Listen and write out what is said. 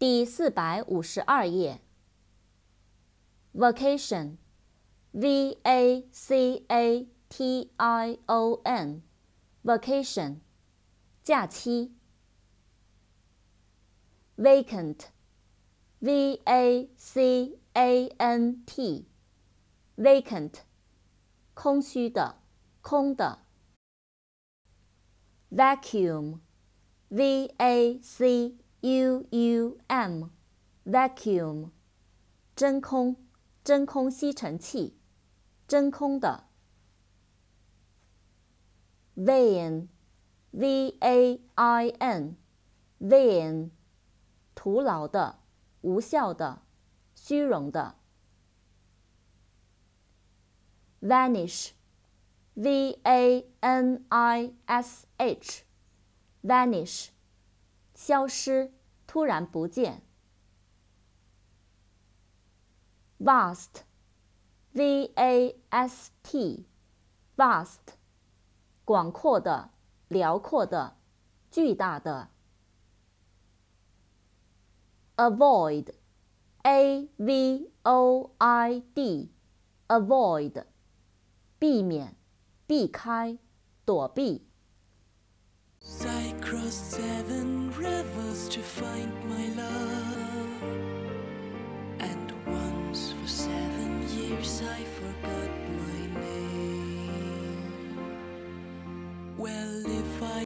第四百五十二页。vacation，v a c a t i o n，vacation，假期。vacant，v a c a n t，vacant，空虚的，空的。vacuum，v a c u u m，vacuum，真空。真空吸尘器，真空的。vain，v a i n，vain，徒劳的，无效的，虚荣的。vanish，v a n i s h，vanish， 消失，突然不见。vast, v a s t, vast，广阔的、辽阔的、巨大的。avoid, a v o i d, avoid，避免、避开、躲避。crossed seven rivers to find my love. And once for seven years I forgot my name. Well,